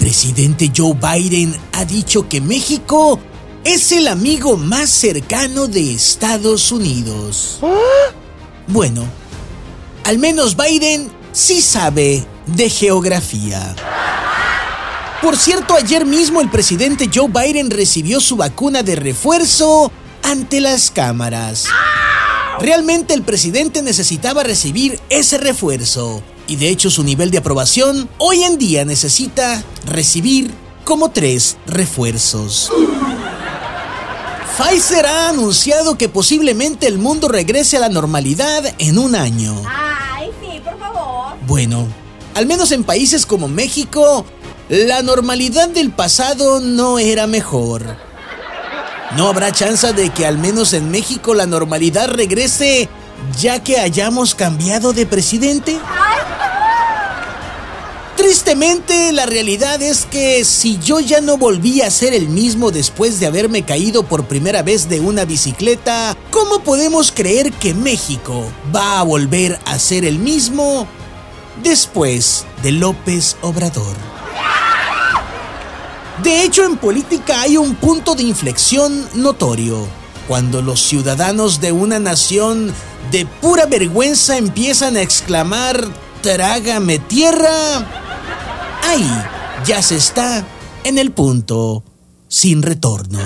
presidente Joe Biden ha dicho que México es el amigo más cercano de Estados Unidos. Bueno, al menos Biden sí sabe de geografía. Por cierto, ayer mismo el presidente Joe Biden recibió su vacuna de refuerzo ante las cámaras. Realmente el presidente necesitaba recibir ese refuerzo y de hecho su nivel de aprobación hoy en día necesita recibir como tres refuerzos. Pfizer ha anunciado que posiblemente el mundo regrese a la normalidad en un año. Ay, sí, por favor. Bueno, al menos en países como México, la normalidad del pasado no era mejor. No habrá chance de que al menos en México la normalidad regrese ya que hayamos cambiado de presidente. Tristemente, la realidad es que si yo ya no volví a ser el mismo después de haberme caído por primera vez de una bicicleta, ¿cómo podemos creer que México va a volver a ser el mismo después de López Obrador? De hecho, en política hay un punto de inflexión notorio. Cuando los ciudadanos de una nación de pura vergüenza empiezan a exclamar, trágame tierra, ahí ya se está en el punto sin retorno.